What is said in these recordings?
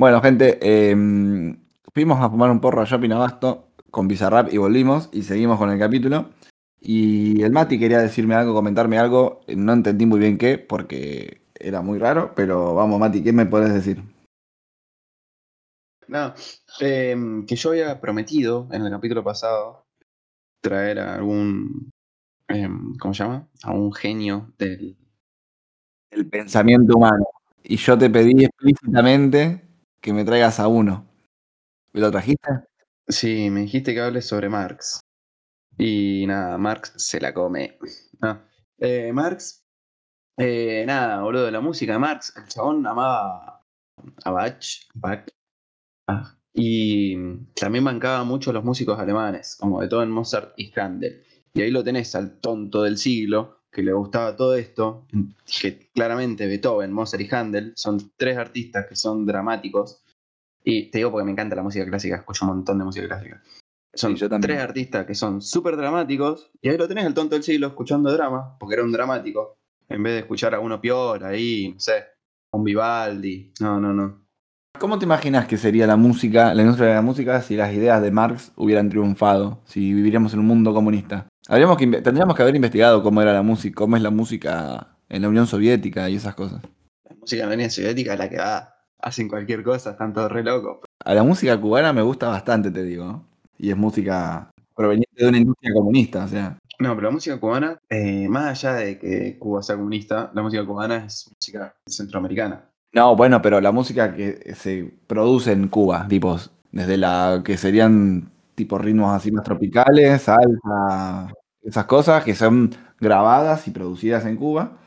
Bueno, gente, em, fuimos a fumar un porro a Shopping Abasto con Bizarrap y volvimos y seguimos con el capítulo. Y el Mati quería decirme algo, comentarme algo, no entendí muy bien qué, porque era muy raro, pero vamos, Mati, ¿qué me puedes decir? No, em, que yo había prometido en el capítulo pasado traer a algún, em, ¿cómo se llama? A un genio del... El pensamiento humano. Y yo te pedí explícitamente que me traigas a uno. ¿Me lo trajiste? Sí, me dijiste que hables sobre Marx. Y nada, Marx se la come. Eh, Marx, eh, nada, boludo, de la música de Marx, el chabón amaba a Bach, Bach y también bancaba mucho a los músicos alemanes, como Beethoven, Mozart y Handel. Y ahí lo tenés al tonto del siglo, que le gustaba todo esto, que claramente Beethoven, Mozart y Handel son tres artistas que son dramáticos. Y te digo porque me encanta la música clásica, escucho un montón de música clásica. Son tres artistas que son súper dramáticos, y ahí lo tenés el tonto del siglo escuchando drama, porque era un dramático, en vez de escuchar a uno peor ahí, no sé, un Vivaldi. No, no, no. ¿Cómo te imaginas que sería la música, la industria de la música, si las ideas de Marx hubieran triunfado, si viviríamos en un mundo comunista? Habríamos que, tendríamos que haber investigado cómo era la música, cómo es la música en la Unión Soviética y esas cosas. La música en la Unión Soviética es la que va, hacen cualquier cosa, están todos re locos. A la música cubana me gusta bastante, te digo. Y es música proveniente de una industria comunista, o sea. No, pero la música cubana, eh, más allá de que Cuba sea comunista, la música cubana es música centroamericana. No, bueno, pero la música que se produce en Cuba, tipo, desde la que serían tipo ritmos así más tropicales, salsa, esas cosas que son grabadas y producidas en Cuba.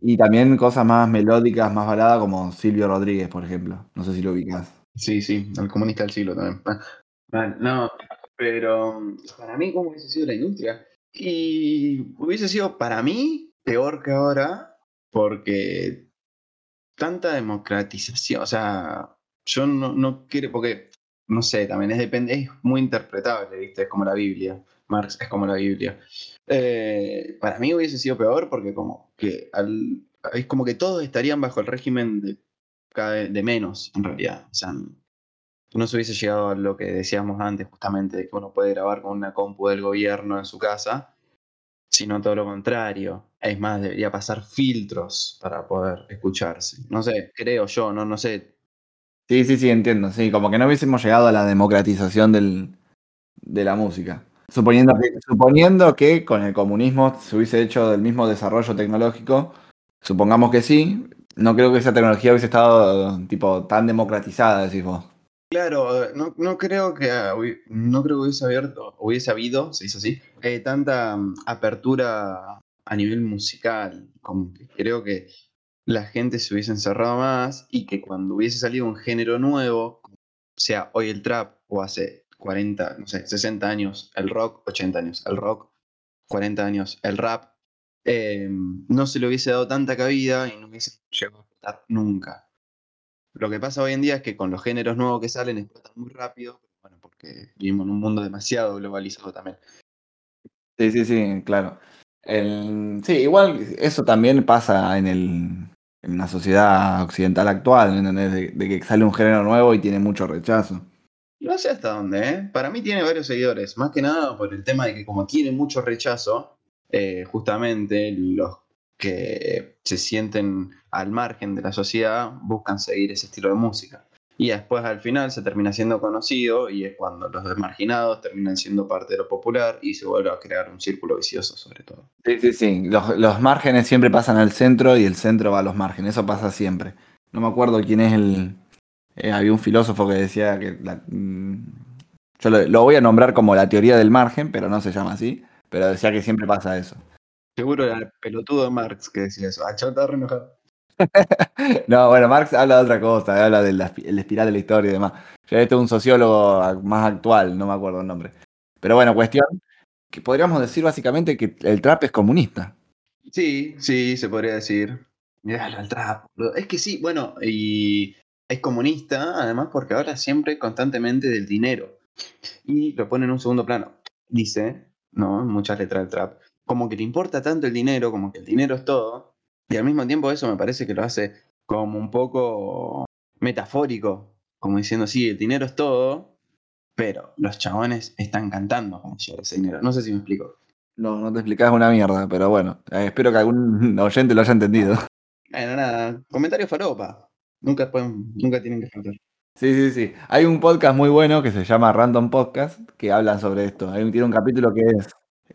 Y también cosas más melódicas, más baladas, como Silvio Rodríguez, por ejemplo. No sé si lo ubicas. Sí, sí, el comunista del siglo también. Ah, no, pero para mí, ¿cómo hubiese sido la industria? Y hubiese sido para mí peor que ahora, porque tanta democratización, o sea, yo no, no quiero, porque, no sé, también es, depende, es muy interpretable, ¿viste? Es como la Biblia, Marx es como la Biblia. Eh, para mí hubiese sido peor porque como que al, es como que todos estarían bajo el régimen de, de menos, en realidad. O sea, no se hubiese llegado a lo que decíamos antes, justamente, de que uno puede grabar con una compu del gobierno en su casa, sino todo lo contrario. Es más, debería pasar filtros para poder escucharse. No sé, creo yo, no, no sé. Sí, sí, sí, entiendo. Sí, como que no hubiésemos llegado a la democratización del, de la música. Suponiendo que, suponiendo que con el comunismo se hubiese hecho el mismo desarrollo tecnológico, supongamos que sí, no creo que esa tecnología hubiese estado tipo tan democratizada, decís vos. Claro, no, no, creo que no creo que hubiese abierto, hubiese habido, se dice así, eh, tanta mm, apertura a nivel musical. Como que creo que la gente se hubiese encerrado más y que cuando hubiese salido un género nuevo, sea hoy el trap o hace 40, no sé, 60 años el rock, 80 años el rock, 40 años el rap, eh, no se le hubiese dado tanta cabida y no hubiese llegado a explotar nunca. Lo que pasa hoy en día es que con los géneros nuevos que salen explotan muy rápido, bueno, porque vivimos en un mundo demasiado globalizado también. Sí, sí, sí, claro. sí, igual eso también pasa en, el, en una sociedad occidental actual, ¿entendés? De, que sale un género nuevo y tiene mucho rechazo. No sé hasta dónde, ¿eh? Para mí tiene varios seguidores, más que nada por el tema de que como tiene mucho rechazo, eh, justamente los que se sienten al margen de la sociedad buscan seguir ese estilo de música. Y después al final se termina siendo conocido y es cuando los desmarginados terminan siendo parte de lo popular y se vuelve a crear un círculo vicioso sobre todo. Sí, sí, sí. Los, márgenes siempre pasan al centro y el centro va a los márgenes. Eso pasa siempre. No me acuerdo quién es el... Eh, había un filósofo que decía que... Mm, yo lo voy a nombrar como la teoría del margen, pero no se llama así. Pero decía que siempre pasa eso. Seguro era el pelotudo de Marx que decía eso. Ah, chao, re no, bueno, Marx habla de otra cosa, habla del espiral de la historia y demás. Ya este es un sociólogo más actual, no me acuerdo el nombre. Pero bueno, cuestión que podríamos decir básicamente que el trap es comunista. Sí, sí, se podría decir. Mirá, el trap. Es que sí, bueno, y es comunista, además, porque habla siempre constantemente del dinero. Y lo pone en un segundo plano. Dice, ¿no? muchas letras del trap como que te importa tanto el dinero, como que el dinero es todo, y al mismo tiempo eso me parece que lo hace como un poco metafórico, como diciendo, sí, el dinero es todo, pero los chabones están cantando con ese dinero. No sé si me explico. No, no te explicás una mierda, pero bueno, eh, espero que algún oyente lo haya entendido. Bueno, nada, comentario faropa. Nunca, pueden, nunca tienen que faltar. Sí, sí, sí. Hay un podcast muy bueno que se llama Random Podcast que hablan sobre esto. Hay un, tiene un capítulo que es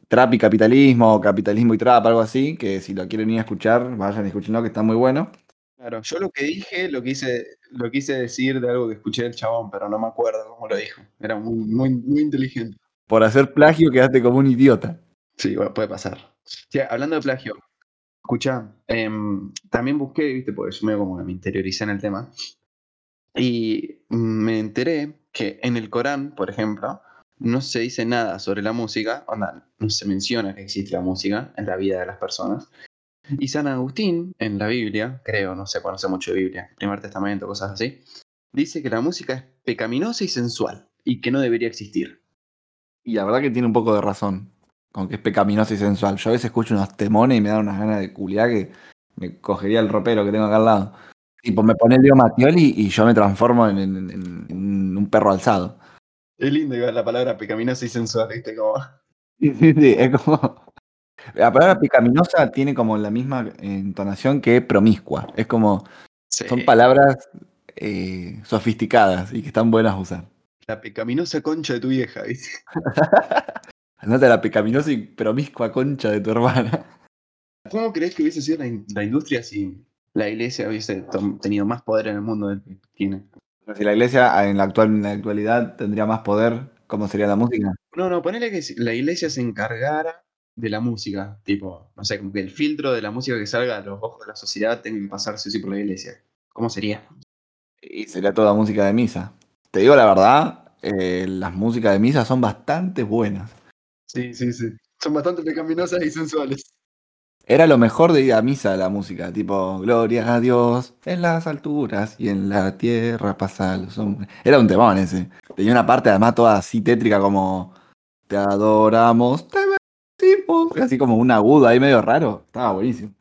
Trap y Capitalismo, o Capitalismo y Trap, algo así, que si lo quieren ir a escuchar, vayan y escúchenlo, que está muy bueno. Claro, yo lo que dije lo quise, lo quise decir de algo que escuché del chabón, pero no me acuerdo cómo lo dijo. Era muy, muy, muy inteligente. Por hacer plagio quedaste como un idiota. Sí, bueno, puede pasar. Sí, hablando de plagio, escucha, em, también busqué, viste, porque yo me, como que me interioricé en el tema, y me enteré que en el Corán, por ejemplo, no se dice nada sobre la música, no se menciona que existe la música en la vida de las personas. Y San Agustín, en la Biblia, creo, no sé, conoce mucho de Biblia, primer testamento, cosas así, dice que la música es pecaminosa y sensual y que no debería existir. Y la verdad que tiene un poco de razón, con que es pecaminosa y sensual. Yo a veces escucho unos temones y me dan unas ganas de culiar que me cogería el ropero que tengo acá al lado. Tipo, me pone Leo Matioli y yo me transformo en, un perro alzado. Es lindo igual la palabra pecaminosa y sensual, ¿viste? Como... Sí, sí, sí, es como... La palabra pecaminosa tiene como la misma entonación que promiscua. Es como... Son palabras eh, sofisticadas y que están buenas a usar. La pecaminosa concha de tu vieja, ¿viste? Andate la pecaminosa y promiscua concha de tu hermana. ¿Cómo crees que hubiese sido la, la industria si la iglesia hubiese tenido más poder en el mundo del que tiene. Si la iglesia en la, actual, en la actualidad tendría más poder, ¿cómo sería la música? No, no, ponele que la iglesia se encargara de la música, tipo, no sé, como que el filtro de la música que salga a los ojos de la sociedad tenga que pasarse así por la iglesia. ¿Cómo sería? Y sería toda música de misa. Te digo la verdad, eh, las músicas de misa son bastante buenas. Sí, sí, sí. Son bastante pecaminosas y sensuales. Era lo mejor de ir a misa la música, tipo, gloria a Dios en las alturas y en la tierra pasa los hombres. Era un temón ese. Tenía una parte además toda así tétrica como, te adoramos, te bendecimos. Así como un agudo ahí medio raro. Estaba buenísimo.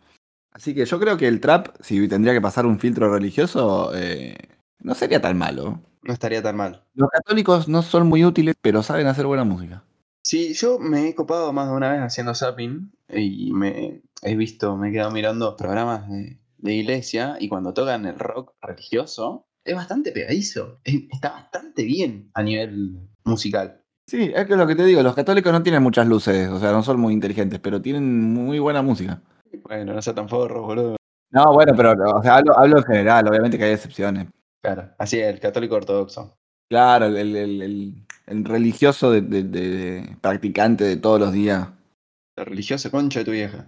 Así que yo creo que el trap, si tendría que pasar un filtro religioso, eh, no sería tan malo. No estaría tan mal. Los católicos no son muy útiles, pero saben hacer buena música. Sí, yo me he copado más de una vez haciendo zapping y me he visto, me he quedado mirando programas de, iglesia y cuando tocan el rock religioso es bastante pegadizo, está bastante bien a nivel musical. Sí, es que lo que te digo, los católicos no tienen muchas luces, o sea, no son muy inteligentes, pero tienen muy buena música. Bueno, no sea tan forro, boludo. No, bueno, pero o sea, hablo, en general, obviamente que hay excepciones. Claro, así es, el católico ortodoxo. Claro, el, religioso de, practicante de todos los días. La religiosa concha de tu vieja.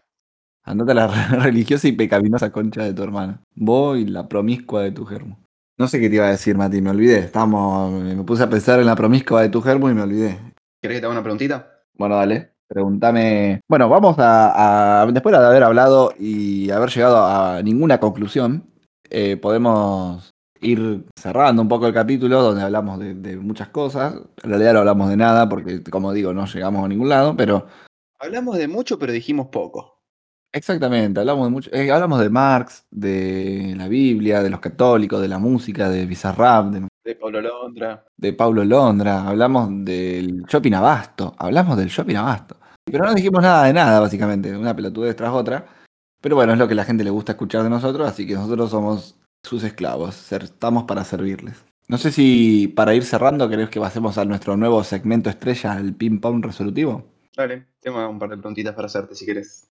Andate a la religiosa y pecaminosa concha de tu hermana. Vos y la promiscua de tu germo. No sé qué te iba a decir, Mati, me olvidé. Estamos, me puse a pensar en la promiscua de tu germo y me olvidé. ¿Querés que te haga una preguntita? Bueno, dale. Pregúntame. Bueno, vamos a, Después de haber hablado y haber llegado a ninguna conclusión, eh, podemos ir cerrando un poco el capítulo donde hablamos de, muchas cosas. En realidad no hablamos de nada porque, como digo, no llegamos a ningún lado, pero... Hablamos de mucho, pero dijimos poco. Exactamente, hablamos de mucho. Eh, hablamos de Marx, de la Biblia, de los católicos, de la música, de Bizarrap, de, de Pablo Londra. De Pablo Londra, hablamos del shopping abasto, hablamos del shopping abasto. Pero no dijimos nada de nada, básicamente, una pelotudez tras otra. Pero bueno, es lo que la gente le gusta escuchar de nosotros, así que nosotros somos sus esclavos. Estamos para servirles. No sé si para ir cerrando, ¿querés que pasemos a nuestro nuevo segmento estrella, el ping-pong resolutivo? Dale, tengo un par de preguntitas para hacerte si quieres.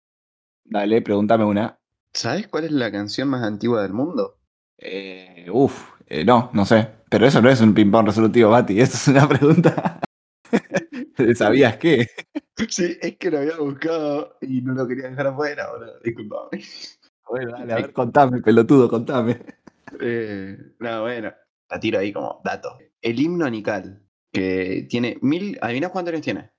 Dale, pregúntame una. ¿Sabes cuál es la canción más antigua del mundo? Eh, uf, eh, no, no sé. Pero eso no es un ping-pong resolutivo, Bati. Esto es una pregunta. ¿Sabías qué? Sí, es que lo había buscado y no lo quería dejar afuera, boludo. Disculpame. Bueno, dale, a ver, contame, pelotudo, contame. Eh, no, bueno, la tiro ahí como dato. El himno anical, que tiene mil. ¿Adivinas cuántos años tiene?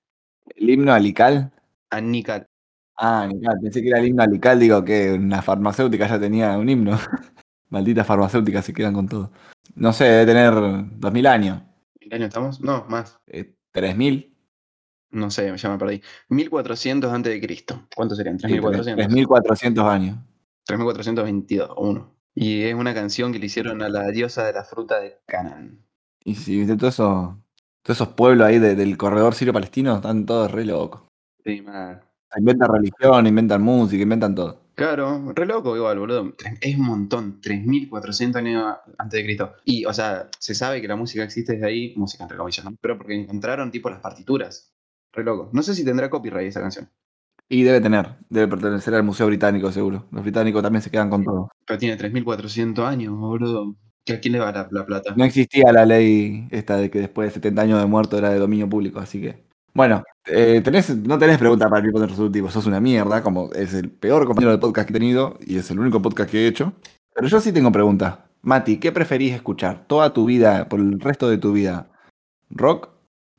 ¿El himno alical? Anical. Ah, anical, pensé que era el himno alical, digo que una farmacéutica ya tenía un himno. Malditas farmacéuticas se quedan con todo. No sé, debe tener dos mil años. ¿Mil años estamos? No, más. Eh, ¿Tres mil? No sé, ya me perdí. 1400 antes de Cristo. ¿Cuántos serían? 3400. 3400 años. 3422 o 1. Y es una canción que le hicieron a la diosa de la fruta de Canaan. Y si viste todo eso, todos esos pueblos ahí de- del corredor sirio-palestino están todos re locos. Sí, mal. Inventan religión, inventan música, inventan todo. Claro, re loco igual, boludo. Es un montón, 3.400 años antes de Cristo. Y, o sea, se sabe que la música existe desde ahí, música entre comillas, ¿no? Pero porque encontraron tipo las partituras. Re loco. No sé si tendrá copyright esa canción. Y debe tener, debe pertenecer al Museo Británico seguro. Los británicos también se quedan con todo. Pero tiene 3.400 años, boludo. ¿Que ¿A quién le va la, la plata? No existía la ley esta de que después de 70 años de muerto era de dominio público, así que. Bueno, eh, tenés, no tenés pregunta para el de resolutivo, sos una mierda, como es el peor compañero de podcast que he tenido y es el único podcast que he hecho. Pero yo sí tengo preguntas. Mati, ¿qué preferís escuchar toda tu vida, por el resto de tu vida? ¿Rock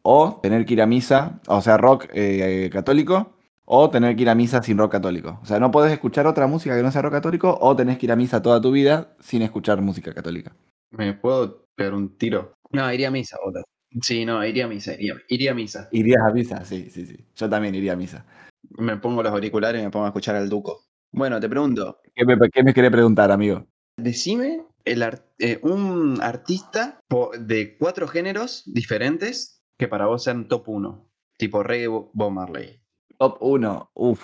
o tener que ir a misa, o sea, rock eh, católico, o tener que ir a misa sin rock católico? O sea, no podés escuchar otra música que no sea rock católico, o tenés que ir a misa toda tu vida sin escuchar música católica. ¿Me puedo pegar un tiro? No, iría a misa, boludo. Sí, no, iría a misa, iría, iría a misa. ¿Irías a misa? Sí, sí, sí. Yo también iría a misa. Me pongo los auriculares y me pongo a escuchar al Duco. Bueno, te pregunto, ¿Qué me, qué me querés preguntar, amigo? decime el eh, un artista de cuatro géneros diferentes que para vos sean top 1. Tipo reggae, Bo- Bob Marley. Top 1. Uf.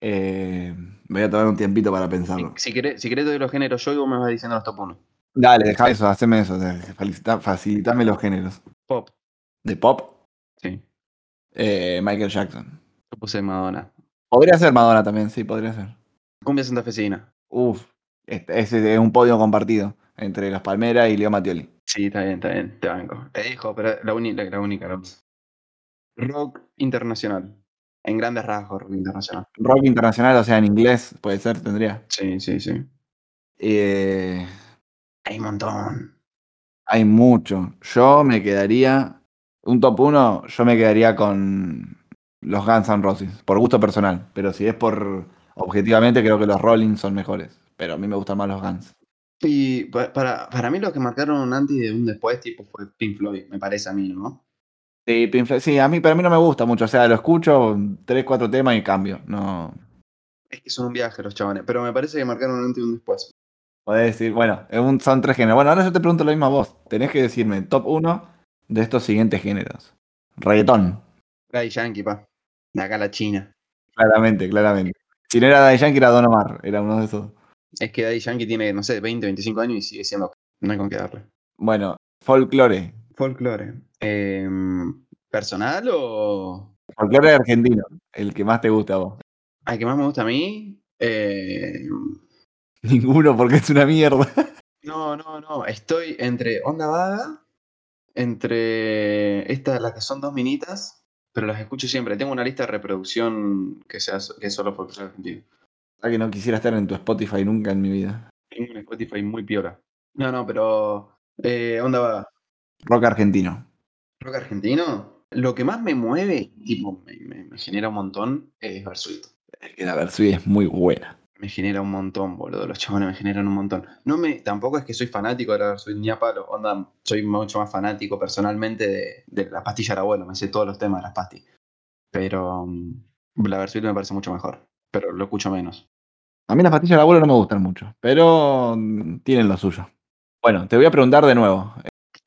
Eh, voy a tomar un tiempito para pensarlo. Si querés, si querés doy los géneros yo y vos me vas diciendo los top 1. Dale, deja eso, haceme eso. Facilita, facilitame los géneros. Pop, De pop, sí. eh, Michael Jackson. Yo puse Madonna. Podría ser Madonna también, sí, podría ser. Cumbia santafesina. Uf. Este, ese es un podio compartido entre Los Palmeras y Leo Mattioli. Sí, está bien, está bien, te banco. Te dijo, pero la única. la única. Rock internacional. En grandes rasgos, rock internacional. Rock internacional, o sea, en inglés, puede ser, tendría. Sí, sí, sí. Eh, Hay un montón. Hay mucho. Yo me quedaría. Un top 1, yo me quedaría con los Guns N' Roses, por gusto personal. Pero si es por objetivamente, creo que los Rolling son mejores. Pero a mí me gustan más los Guns. Y pa- para, para mí lo que marcaron un antes y un después, tipo, fue Pink Floyd, me parece a mí, ¿no? Sí, sí, a mí, pero a mí no me gusta mucho. O sea, lo escucho, tres, cuatro temas y cambio. No. Es que son un viaje los chavales, pero me parece que marcaron un antes y un después. Podés decir, bueno, un- son tres géneros. Bueno, ahora yo te pregunto lo mismo a vos. Tenés que decirme top 1 de estos siguientes géneros. Reggaetón. Daddy Yankee, pa. De acá la China. Claramente, claramente. Si no era Daddy Yankee, era Don Omar. Era uno de esos. Es que Daddy Yankee tiene, no sé, 20, 25 años y sigue siendo. No hay con qué darle. Bueno, folclore. Folklore. Em, ¿Personal o.? Folclore argentino, el que más te gusta a vos. Al que más me gusta a mí. eh, Ninguno, porque es una mierda. No, no, no. Estoy entre Onda Vaga, entre estas, las que son dos minitas, pero las escucho siempre. Tengo una lista de reproducción que, sea, que es solo folclore argentino. Ah, que no quisiera estar en tu Spotify nunca en mi vida. Tengo un Spotify muy piola. No, no, pero. eh, Onda Vaga. Rock argentino. Rock argentino. Lo que más me mueve, tipo, me, me- me genera un montón, es Versuit. Es que la Versuit es muy buena. Me genera un montón, boludo. Los chabones me generan un montón. No me, tampoco es que soy fanático de la Versuit ni a palo. Onda, soy mucho más fanático personalmente de, de la pastilla del abuelo. Me sé todos los temas de las pastillas. Pero mm, la Versuit me parece mucho mejor. Pero lo escucho menos. A mí las pastillas del abuelo no me gustan mucho, pero mm, tienen lo suyo. Bueno, te voy a preguntar de nuevo.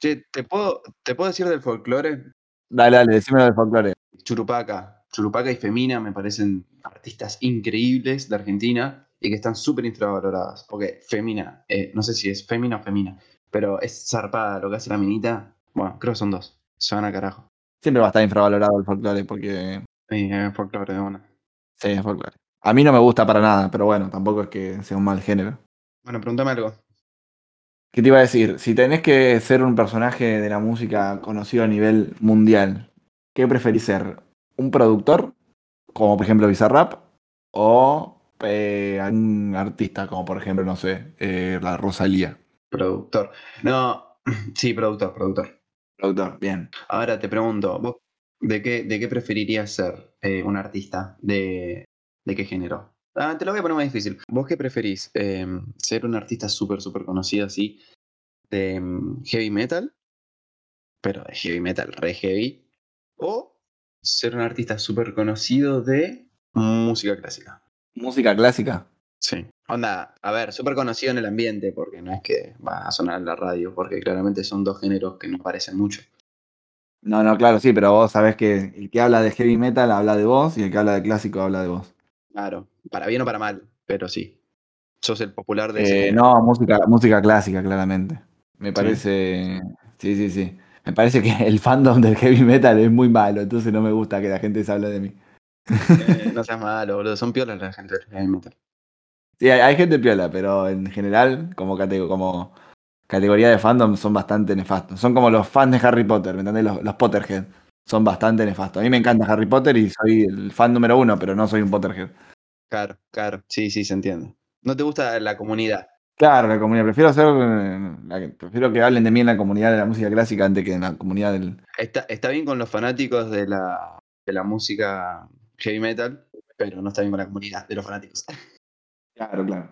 Che, ¿te puedo, ¿te puedo decir del folclore? Dale, dale, decímelo del folclore. Churupaca. Churupaca y Femina me parecen artistas increíbles de Argentina y que están súper infravaloradas. Porque Femina, eh, no sé si es Femina o Femina, pero es zarpada lo que hace la minita. Bueno, creo que son dos. Se van a carajo. Siempre va a estar infravalorado el folclore porque Sí, es folclore de una. sí, es folclore. A mí no me gusta para nada, pero bueno, tampoco es que sea un mal género. Bueno, pregúntame algo. ¿Qué te iba a decir? Si tenés que ser un personaje de la música conocido a nivel mundial, ¿qué preferís ser? ¿Un productor? Como por ejemplo Bizarrap. ¿O eh, un artista como por ejemplo, no sé, eh, la Rosalía? Productor. No, sí, productor, productor. Productor, bien. Ahora te pregunto, ¿vos de qué, de qué preferirías ser eh, un artista? ¿De, ¿De qué género? Ah, te lo voy a poner más difícil. ¿Vos qué preferís? Eh, ¿Ser un artista súper, súper conocido así de mm, heavy metal? Pero de heavy metal, re heavy. ¿O ser un artista súper conocido de música clásica? Música clásica. Sí. Onda, a ver, súper conocido en el ambiente, porque no es que va a sonar en la radio, porque claramente son dos géneros que no parecen mucho. No, no, claro, sí, pero vos sabés que el que habla de heavy metal habla de vos y el que habla de clásico habla de vos. Claro, para bien o para mal, pero sí. Sos el popular de Eh, no, música, música clásica, claramente. Me parece. Sí, sí, sí. Me parece que el fandom del heavy metal es muy malo, entonces no me gusta que la gente se hable de mí. Eh, no seas malo, boludo. Son piolas la gente del heavy metal. Sí, hay, hay gente piola, pero en general, como, cate- como categoría de fandom, son bastante nefastos. Son como los fans de Harry Potter, ¿me entendés? Los, los Potterhead. Son bastante nefastos. A mí me encanta Harry Potter y soy el fan número uno, pero no soy un Potterhead. Claro, claro. Sí, sí, se entiende. No te gusta la comunidad. Claro, la comunidad. Prefiero ser. eh, la prefiero que hablen de mí en la comunidad de la música clásica antes que en la comunidad del. Está, está bien con los fanáticos de la, de la música heavy metal, pero no está bien con la comunidad de los fanáticos. Claro, claro.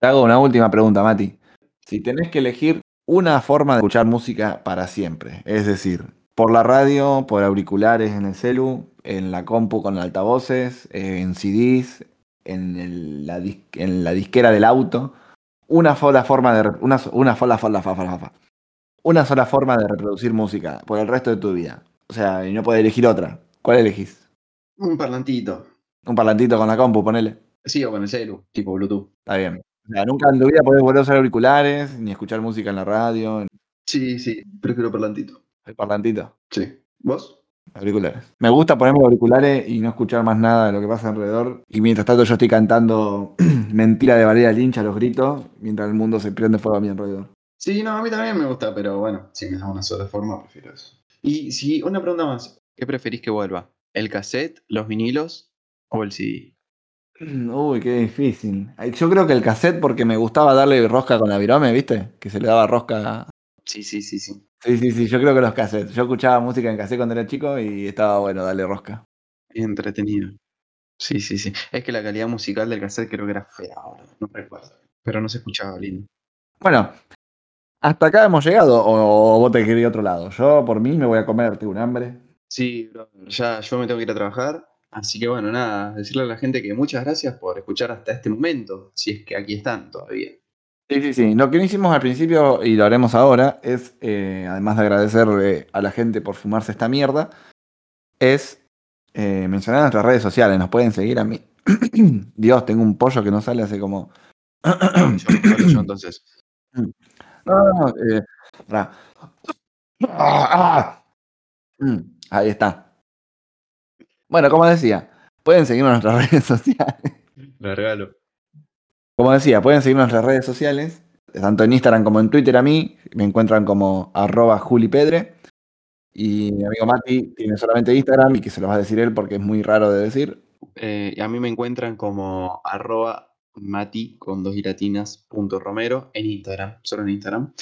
Te hago una última pregunta, Mati. Si tenés que elegir una forma de escuchar música para siempre, es decir, por la radio, por auriculares en el celu, en la compu con altavoces, eh, en CDs, en, el- la, dis- en la disquera del auto, una sola forma de una, una sola, una sola forma de reproducir música por el resto de tu vida. O sea, y no podés elegir otra. ¿Cuál elegís? Un parlantito. Un parlantito con la compu, ponele. Sí, o con el celu, tipo Bluetooth. Está bien. O sea, nunca en tu vida podés volver a usar auriculares, ni escuchar música en la radio, Sí, sí, prefiero parlantito. El parlantito, Sí. ¿Vos? auriculares. Me gusta ponerme auriculares y no escuchar más nada de lo que pasa alrededor. Y mientras tanto yo estoy cantando mentira de Valeria Lynch a los gritos, mientras el mundo se prende fuego a mi alrededor. Sí, no, a mí también me gusta, pero bueno, si me da una sola forma, prefiero eso. Y si, una pregunta más. ¿Qué preferís que vuelva? ¿El cassette, los vinilos o el CD? Uy, qué difícil. Yo creo que el cassette porque me gustaba darle rosca con la virome, ¿viste? Que se le daba rosca. Sí, sí, sí, sí. Sí, sí, sí, yo creo que los cassettes. Yo escuchaba música en cassette cuando era chico y estaba bueno darle rosca. Entretenido. Sí, sí, sí. Es que la calidad musical del cassette creo que era fea ahora, no recuerdo. Pero no se escuchaba lindo. Bueno, hasta acá hemos llegado o, vos te querés ir a otro lado. Yo por mí me voy a comer, tengo un hambre. Sí, ya yo me tengo que ir a trabajar. Así que bueno, nada, decirle a la gente que muchas gracias por escuchar hasta este momento, si es que aquí están todavía. Sí, sí, sí. Lo que no hicimos al principio y lo haremos ahora es, eh, además de agradecer eh, a la gente por fumarse esta mierda, es eh, mencionar nuestras redes sociales. Nos pueden seguir a mí. Dios, tengo un pollo que no sale hace como... Yo, solo yo entonces. No, no, no. Ah, ah. Ahí está. Bueno, como decía, pueden seguirnos en nuestras redes sociales. Le regalo. Como decía, pueden seguirnos en nuestras redes sociales, tanto en Instagram como en Twitter a mí. Me encuentran como arroba julipedre. Y mi amigo Mati tiene solamente Instagram y que se lo va a decir él porque es muy raro de decir. Eh, a mí me encuentran como arroba mati con dos giratinas punto romero en Instagram, solo en Instagram.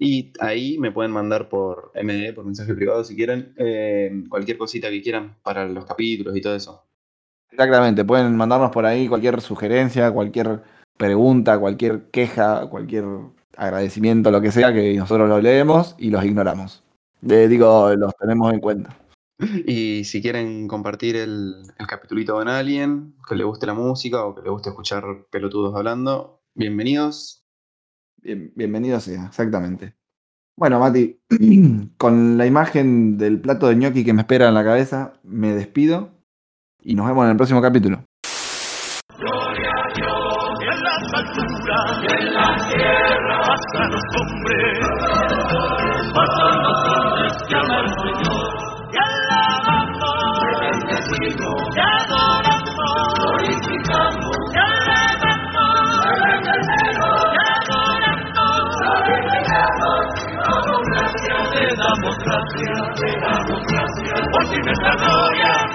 Y ahí me pueden mandar por MD, por mensaje privado si quieren, eh, cualquier cosita que quieran para los capítulos y todo eso. Exactamente, pueden mandarnos por ahí cualquier sugerencia, cualquier pregunta, cualquier queja, cualquier agradecimiento, lo que sea, que nosotros lo leemos y los ignoramos. Le digo, los tenemos en cuenta. Y si quieren compartir el, el capitulito con alguien, que le guste la música o que le guste escuchar pelotudos hablando, bienvenidos. Bien, bienvenido sea, exactamente. Bueno, Mati, con la imagen del plato de gnocchi que me espera en la cabeza, me despido y nos vemos en el próximo capítulo. Y en la tierra los hombres los hombres que el Señor alabamos te bendecimos te adoramos glorificamos te te te te damos gracias te damos gracias te damos gracias por ti nuestra gloria